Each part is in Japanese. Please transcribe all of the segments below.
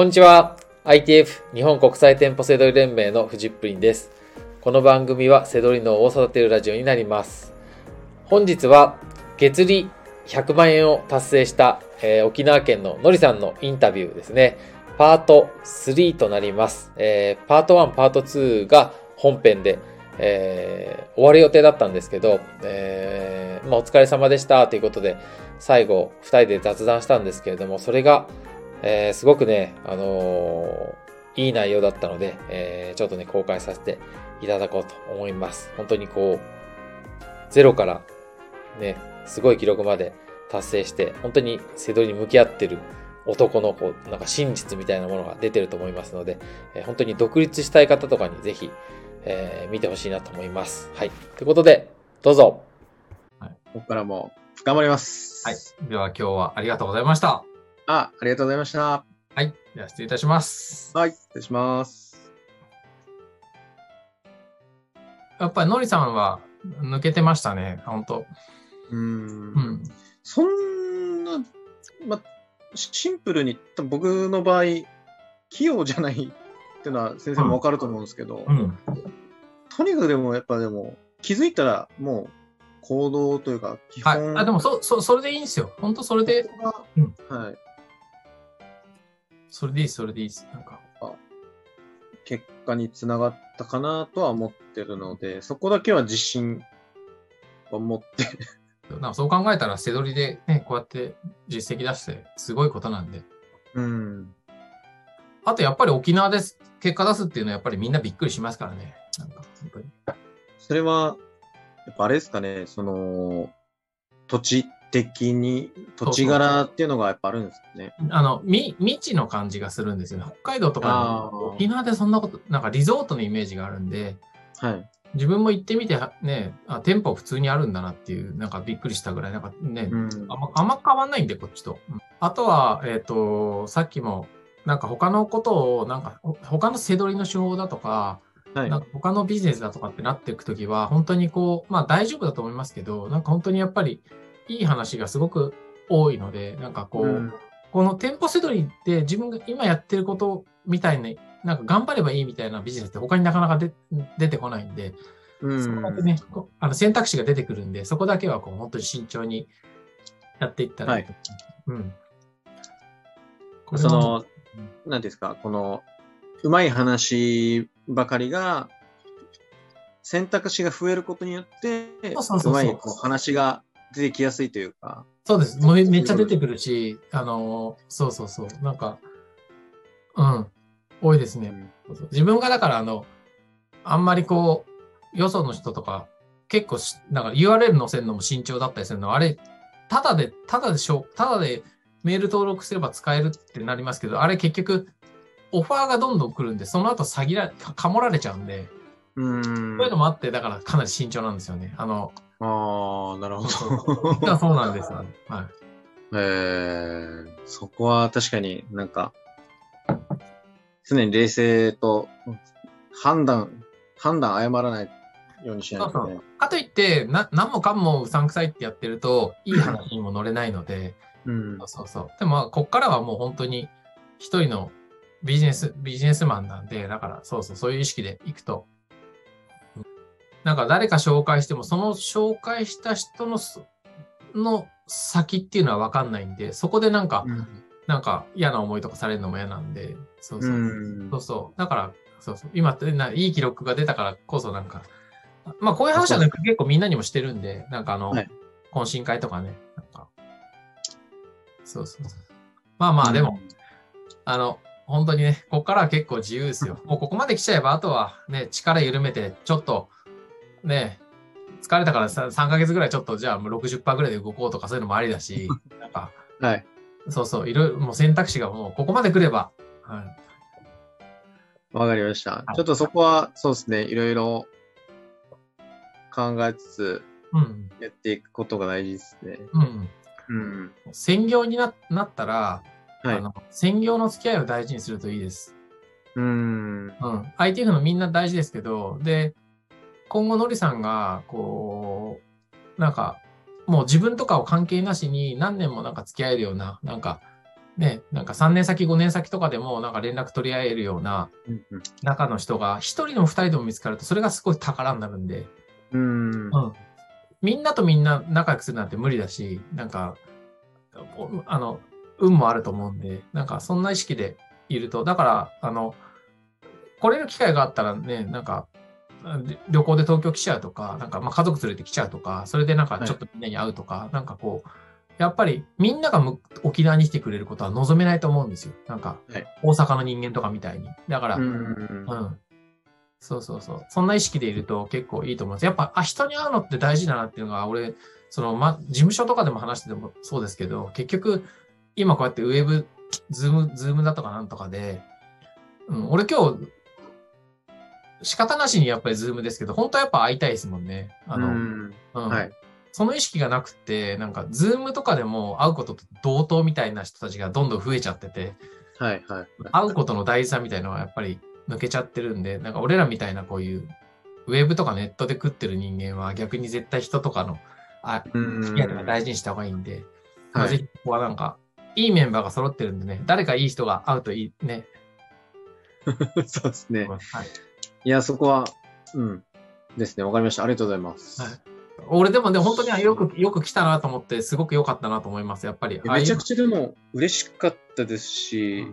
こんにちは。ITF 日本国際店舗セドリ連盟のフジップリンです。この番組はセドリ脳を育てるラジオになります。本日は月利100万円を達成した、えー沖縄県ののりさんのインタビューですね。パート3となります。えーパート1、パート2が本編で、えー終わる予定だったんですけど、えーまあ、お疲れ様でしたということで、最後2人で雑談したんですけれども、それが、えーすごくね、あのーいい内容だったので、えーちょっとね、公開させていただこうと思います。本当にこう、ゼロからね、すごい記録まで達成して、本当にセドリに向き合ってる男のこう、なんか真実みたいなものが出てると思いますので、えー本当に独立したい方とかにぜひ、えー見てほしいなと思います。はい。ということで、どうぞ。ここからも頑張ります。はい。では今日はありがとうございました。あ、ありがとうございました。はい。では失礼いたします。はい、失礼します。やっぱりのりさんは抜けてましたね。本当うーんうん。そんな、ま、シンプルに、僕の場合、器用じゃないっていうのは先生もわかると思うんですけど、うん。とにかくでもやっぱでも気づいたらもう行動というか基はい。本、あ、でもそ、そ、それでいいんですよ。本当それで、うんはい、それでいいそれでいいです。なんか。結果につながったかなとは思ってるので、そこだけは自信を持って、なんかそう考えたら、背取りでね、こうやって実績出して、すごいことなんで。うん、あとやっぱり沖縄です。結果出すっていうのはやっぱりみんなびっくりしますからね。なんか、本当に。それは、やっぱあれですかね、その、土地的に、土地柄っていうのがやっぱあるんですかね。あの、み、未知の感じがするんですよね。北海道とか沖縄でそんなこと、なんかリゾートのイメージがあるんで、はい。自分も行ってみて、ね、あ店舗普通にあるんだなっていう、なんかびっくりしたぐらい、なんかね、うん。あんまあんま変わんないんで、こっちと。うんあとは、えっ、と、さっきも、なんか他のことを、なんか、ほ他の背取りの手法だとか、はいなん。か他のビジネスだとかってなっていくときは、本当にこう、まあ大丈夫だと思いますけど、なんか本当にやっぱりいい話がすごく多いので、なんかこう、うん。この店舗セドリって自分が今やってることみたいに、なんか頑張ればいいみたいなビジネスって他になかなか出出てこないんで、うん。そこだけね、あの選択肢が出てくるんで、そこだけはこう本当に慎重にやっていったらいいと思う。うん。その、なんですか、この、うまい話ばかりが、選択肢が増えることによって、そうまい話が出てきやすいというか、そうです。もうめっちゃ出てくるし、あのーそうそうそう。なんか、うん。多いですね。自分がだから、あの、あんまりこう、よその人とか、結構し、なんか URL 載せるのも慎重だったりするのは、あれ、ただで、ただでしょ、ただでメール登録すれば使えるってなりますけど、あれ結局、オファーがどんどん来るんで、その後詐欺ら、かかもられちゃうんで、うん。そういうのもあって、だからかなり慎重なんですよね。あの、ああ、なるほそうど。そうなんですよ。はい。えー、そこは確かになんか、常に冷静と判断、判断誤らないようにしないとね。かといって、な、何もかもうさんくさいってやってると、いい話にも乗れないので、うんそうそうそう。でも、まあこっからはもう本当に一人のビジネス、ビジネスマンなんで、だから、そうそう、そういう意識でいくと。うんなんか誰か紹介しても、その紹介した人のす、の先っていうのは分かんないんで、そこでなんか、なんか嫌な思いとかされるのも嫌なんで、そうそう。うんそうそう。だから、そうそう。今ってないい記録が出たからこそなんか、まあこういう話はね、結構みんなにもしてるんで、なんかあの、はい懇親会とかね、なんか、そうそうそう。まあまあでも、あの、本当にね、ここからは結構自由ですよ。もうここまで来ちゃえば、あとはね、力緩めて、ちょっと、ね、疲れたからさ3ヶ月ぐらいちょっとじゃあもう60%ぐらいで動こうとかそういうのもありだし、なんか、はい。そうそう、いろいろもう選択肢がもうここまで来れば、はい。わかりました。いちょっとそこは、そうですね、いろいろ考えつつうん、やっていくことが大事ですね。うん。うん。専業にななったら、はいあの、専業の付き合いを大事にするといいです。うん。うん。ITF のみんな大事ですけど、で、今後のりさんが、こう、なんか、もう自分とかを関係なしに何年もなんか付き合えるような、なんか、ね、なんか3年先、5年先とかでも、なんか連絡取り合えるような中の人が、1人でも2人でも見つかると、それがすごい宝になるんで、うん。うん。みんなとみんな仲良くするなんて無理だし、なんか、おあの、運もあると思うんで、なんかそんな意識でいると、だから、あの、来れる機会があったらね、なんか、あ旅行で東京来ちゃうとか、なんかまあ家族連れて来ちゃうとか、それでなんかちょっとみんなに会うとか、なんかこう、やっぱりみんながむ沖縄に来てくれることは望めないと思うんですよ。なんかはい、大阪の人間とかみたいに。だから、うんうん。そうそうそう。そんな意識でいると結構いいと思います。やっぱ、あ、人に会うのって大事だなっていうのが、俺、その、ま、事務所とかでも話しててもそうですけど、結局、今こうやってウェブ、ズーム、ズームだとかなんとかで、うん、俺今日、仕方なしにやっぱりズームですけど、本当はやっぱ会いたいですもんね。あの、うんうんはい。その意識がなくて、なんか、ズームとかでも会うことと同等みたいな人たちがどんどん増えちゃってて、はい。はい。会うことの大事さみたいなのはやっぱり抜けちゃってるんで、なんか俺らみたいなこういうウェブとかネットで食ってる人間は逆に絶対人とかのあうん付き合いとか大事にした方がいいんで、まあはい。ぜひここはなんかいいメンバーが揃ってるんでね、誰かいい人が会うといいね。そうですね。はい、いや、そこは、うん。ですね。わかりました。ありがとうございます。はい俺でもね、本当によくよく来たなと思って、すごく良かったなと思います。やっぱり。めちゃくちちゃでも嬉しかったですし、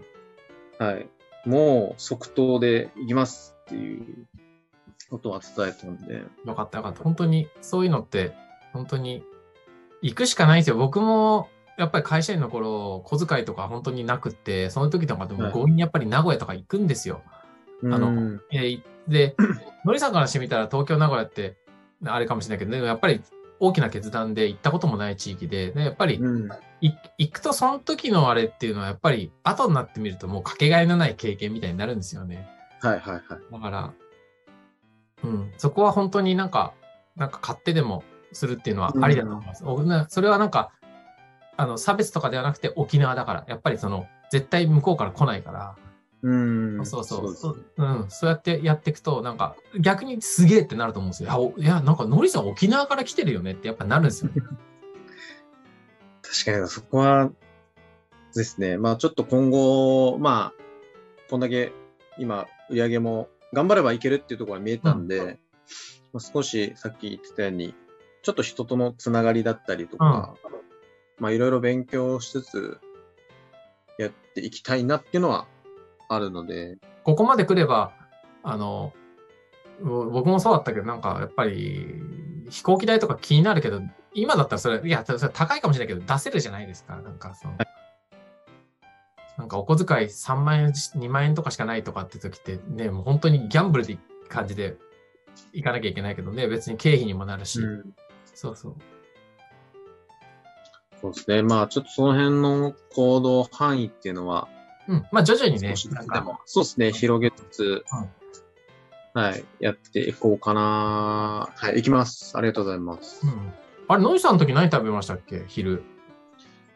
はい。もう即答で行きますっていうことは伝えたんで。ゃよかったよかった。本当にそういうのって、本当に行くしかないんですよ。僕もやっぱり会社員の頃、小遣いとか本当になくって、その時とかでもはい強引にやっぱり名古屋とか行くんですよ。あのうんえーで、のりさんからしてみたら東京、名古屋って、あれかもしれないけど、でもやっぱり大きな決断で行ったこともない地域で、でやっぱりうん。い行くとその時のあれっていうのはやっぱり後になってみるともうかけがえのない経験みたいになるんですよね。はいはいはい。だから、うん、そこは本当になんか、なんか勝手でもするっていうのはありだと思います。おなそれはなんか、あの、差別とかではなくて沖縄だから、やっぱりその、絶対向こうから来ないから、うん。そうそうですねうん、そうやってやっていくと、なんか逆にすげえってなると思うんですよ。いやおいや、なんかのりさん沖縄から来てるよねってやっぱなるんですよね。確かにそこはですね。まあちょっと今後、まあ、こんだけ今、売り上げも頑張ればいけるっていうところが見えたんで、まあ、少しさっき言ってたように、ちょっと人とのつながりだったりとか、まあいろいろ勉強しつつやっていきたいなっていうのはあるので、ここまで来れば、あの、ぼ僕もそうだったけど、なんかやっぱり飛行機代とか気になるけど、今だったらそれ、いや、それ高いかもしれないけど、出せるじゃないですか。なんかその、なんかお小遣い3万円、2万円とかしかないとかって時ってね、もう本当にギャンブルで感じで行かなきゃいけないけどね、別に経費にもなるし、うんそうそう。そうですね。まあちょっとその辺の行動範囲っていうのは、うん。まあ徐々にねなんか、つでも、そうですね、広げつつ、はい、やっていこうかな。はい、行きます。ありがとうございます。うん。あれ、ノイさんの時何食べましたっけ？昼。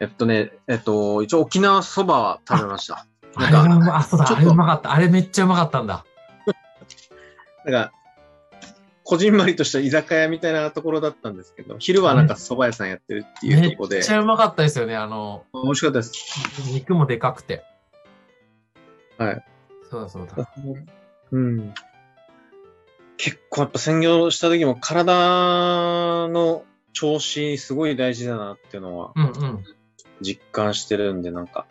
えっとね、えっと、一応沖縄そばは食べました。あれあ、そうだ、あれうまかった。あれめっちゃうまかったんだ。なんか、こじんまりとした居酒屋みたいなところだったんですけど、昼はなんか蕎麦屋さんやってるっていうめところでっち、ゃうまかったですよね。あの、美味しかったです。肉もでかくて。はい。そうだそうだ。うん。結構やっぱ専業した時も体の調子すごい大事だなっていうのはうんうん。実感してるんで、なんか。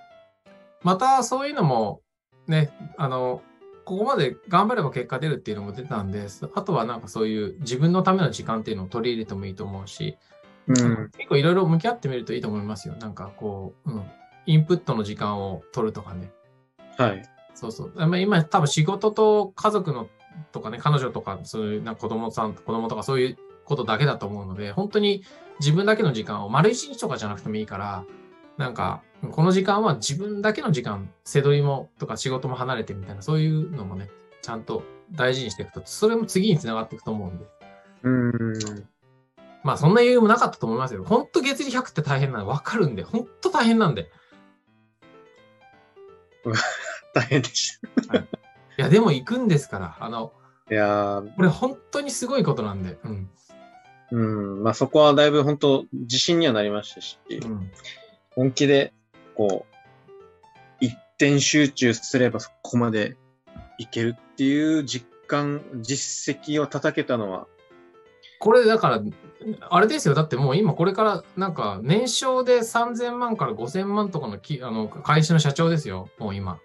またそういうのも、ね、あの、ここまで頑張れば結果出るっていうのも出たんで、あとはなんかそういう自分のための時間っていうのを取り入れてもいいと思うし、うん。結構いろいろ向き合ってみるといいと思いますよ。なんかこう、うん。インプットの時間を取るとかね。はい。そうそう。まあ今多分仕事と家族のとかね、彼女とか、そういうな子供さん、子供とかそういうことだけだと思うので、本当に自分だけの時間を丸一日とかじゃなくてもいいから、なんか、この時間は自分だけの時間、背取りもとか仕事も離れてみたいな、そういうのもね、ちゃんと大事にしていくと、それも次につながっていくと思うんで。うん。まあそんな余裕もなかったと思いますよ。本当月利100って大変なのわかるんで、本当大変なんで。大変でしいや、でも行くんですから、あの、た。いやー、これ本当にすごいことなんで。うん。うん。まあそこはだいぶ本当自信にはなりましたし、うん。本気で、こう、点集中すればそこまでいけるっていう実感、実績を叩けたのは、これだから、あれですよ。だってもう今これからなんか年商で3000万から5000万とかのきあの会社の社長ですよ。もう今。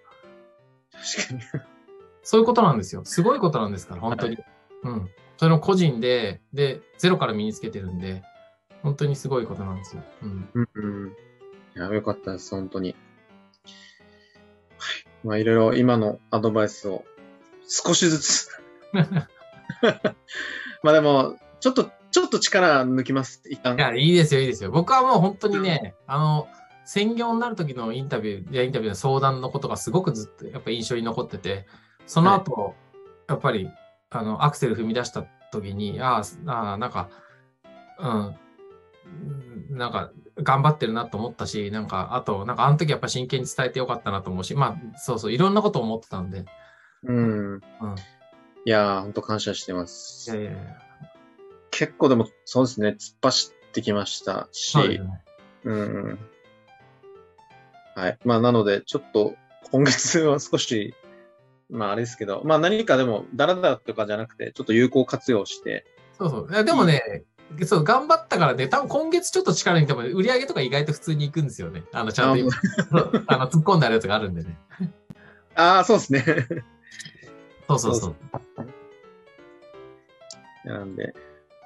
確かに。そういうことなんですよ。すごいことなんですから、本当に。うん。それの個人で、で、ゼロから身につけてるんで、本当にすごいことなんですよ。うん。うんうん。いや、よかったです、本当に。はい。まあ、いろいろ今のアドバイスを少しずつ。まあでも、ちょっと、ちょっと力抜きます、一旦い。や、いいですよ、いいですよ。僕はもう本当にね、あの、専業になる時のインタビュー、いや、インタビューの相談のことがすごくずっとやっぱ印象に残ってて、その後、やっぱり、あの、アクセル踏み出した時に、ああ、なんか、うん、なんか、頑張ってるなと思ったし、なんか、あと、なんか、あの時やっぱ真剣に伝えてよかったなと思うし、まあ、そうそう、いろんなこと思ってたんで、うん。うん。いやー、本当感謝してまいすや。いやいや結構でも、そうですね、突っ走ってきましたし、そうね。うん。はい。まあ、なので、ちょっと、今月は少し、まあ、あれですけど、まあ、何かでも、だらだらとかじゃなくて、ちょっと有効活用して、そうそう。いやでもね、そう、頑張ったからね、多分今月ちょっと力にても、売り上げとか意外と普通に行くんですよね。あの、ちゃんとあの突っ込んであるやつがあるんでね。ああ、そうですね。そうそうそう。なんで、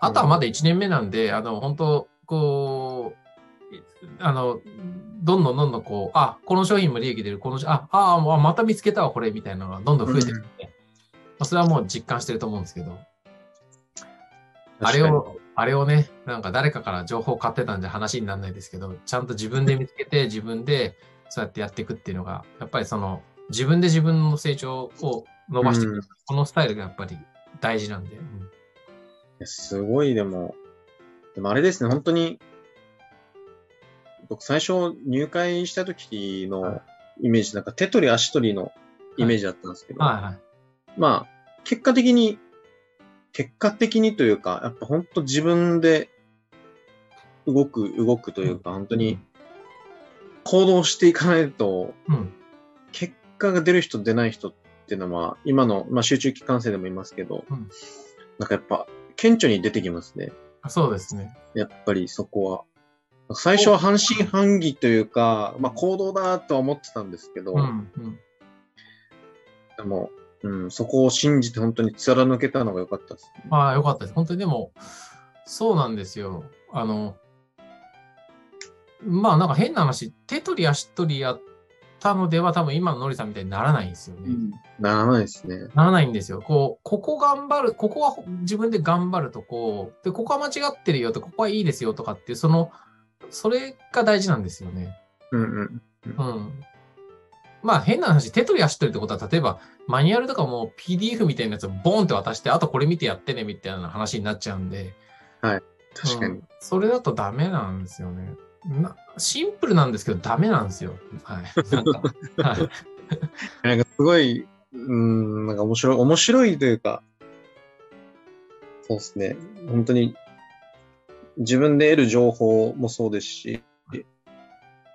あとはまだ1年目なんで、あの、本当こう、いあの、どんどんどんどんこう、あ、この商品も利益出る、このし、あ、あ、あまた見つけたわ、これ、みたいなのがどんどん増えてくるん。で、まあそれはもう実感してると思うんですけど、あれを、あれをね、なんか誰かから情報を買ってたんじゃ話にならないですけど、ちゃんと自分で見つけて、自分でそうやってやっていくっていうのが、やっぱりその、自分で自分の成長を伸ばしていく、うん。このスタイルがやっぱり大事なんで。うん。すごい、でも、でもあれですね、本当に、僕最初入会した時はのイメージ、なんか手取り足取りのイメージだったんですけど、はいはい。まあ、結果的に、結果的にというか、やっぱ本当自分で動く、動くというか、本当に行動していかないと、うん。結果が出る人出ない人っていうのは、今の、まあ集中期間生でもいますけど、うんなんかやっぱ、顕著に出てきますね。そうですね。やっぱりそこは。最初は半信半疑というか、まあ行動だとは思ってたんですけど、うん。うん。でも、うん、そこを信じて本当に貫けたのが良かったです。まあ、よかったです。本当にでも、そうなんですよ。あの、まあ、なんか変な話、手取り足取りやったのでは多分今のノリさんみたいにならないんですよね。ならないですね。ならないんですよ。こう、ここ頑張る、ここは自分で頑張るとこう、で、ここは間違ってるよと、ここはいいですよとかっていう、その、それが大事なんですよね。うんうん。うん。まあ変な話、手取り足取りってことは、例えばマニュアルとかも PDF みたいなやつをボンって渡して、あとこれ見てやってねみたいな話になっちゃうんで、確かに。うんそれだとダメなんですよね。なシンプルなんですけど、ダメなんですよ。はい。なんか、はい。なんかすごい、うん、なんか面白い、面白いというか、そうですね。本当に、自分で得る情報もそうですし、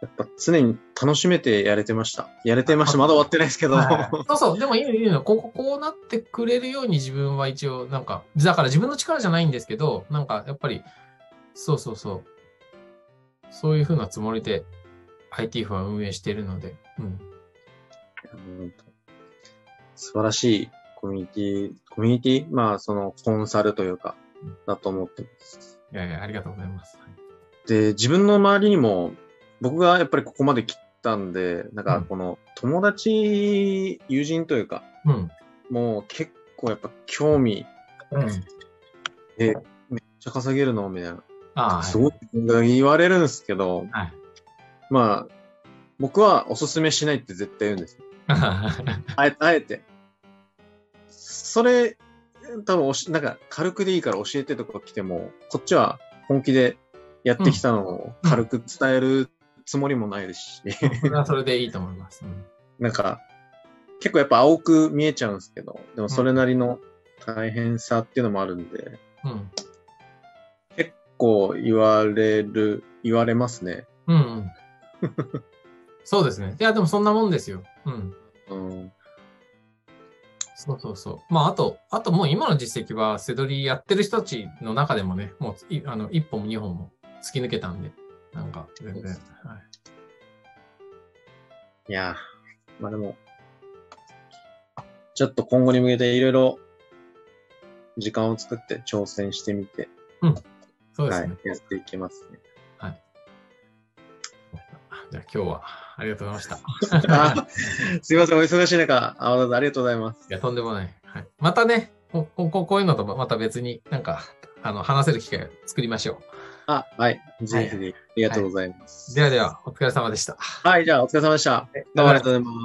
やっぱ常に楽しめてやれてました。やれてました。まだ終わってないですけど。はいそうそう、でもいいのいいの。ここ、こうなってくれるように自分は一応、なんか、だから自分の力じゃないんですけど、なんかやっぱり、そうそうそう。そういうふうなつもりで IT フは運営しているので、うん。うん素晴らしいコミュニティ、コミュニティ？まあ、そのコンサルというか、だと思ってます。いやいや、ありがとうございます。で、自分の周りにも、僕がやっぱりここまで来たんで、なんかこの友達、友人というか、うん。もう結構やっぱ興味、うん。で、めっちゃ稼げるの？みたいな。ああ、すごい言われるんですけど、はい。まあ、僕はおすすめしないって絶対言うんです。あえあえて。それ、多分おし、なんか軽くでいいから教えてとか来ても、こっちは本気でやってきたのを軽く伝えるつもりもないですし、それはそれでいいと思います。うんなんか、結構やっぱ青く見えちゃうんですけど、でもそれなりの大変さっていうのもあるんで、うん。結構言われる、言われますね。うんうん。そうですね。いや、でもそんなもんですよ。うん。うん。そうそうそう。まあ、あと、あともう今の実績は、セドリやってる人たちの中でもね、もういあの一本も二本も突き抜けたんで、なんか、全然。はい、いやー、まあでも、ちょっと今後に向けていろいろ時間を作って挑戦してみて、そうですね。はい、やっていきますね。じゃあ今日はありがとうございました。あ すいません、お忙しい中、ありがとうございます。いや、とんでもない。はい、またね、ここここういうのとまた別になんか、あの、話せる機会を作りましょあ、はい。ぜひぜひ、ありがとうございます。う。ではでは、お疲れ様でした。はい、じゃあお疲れ様でした。どうもありがとうございます。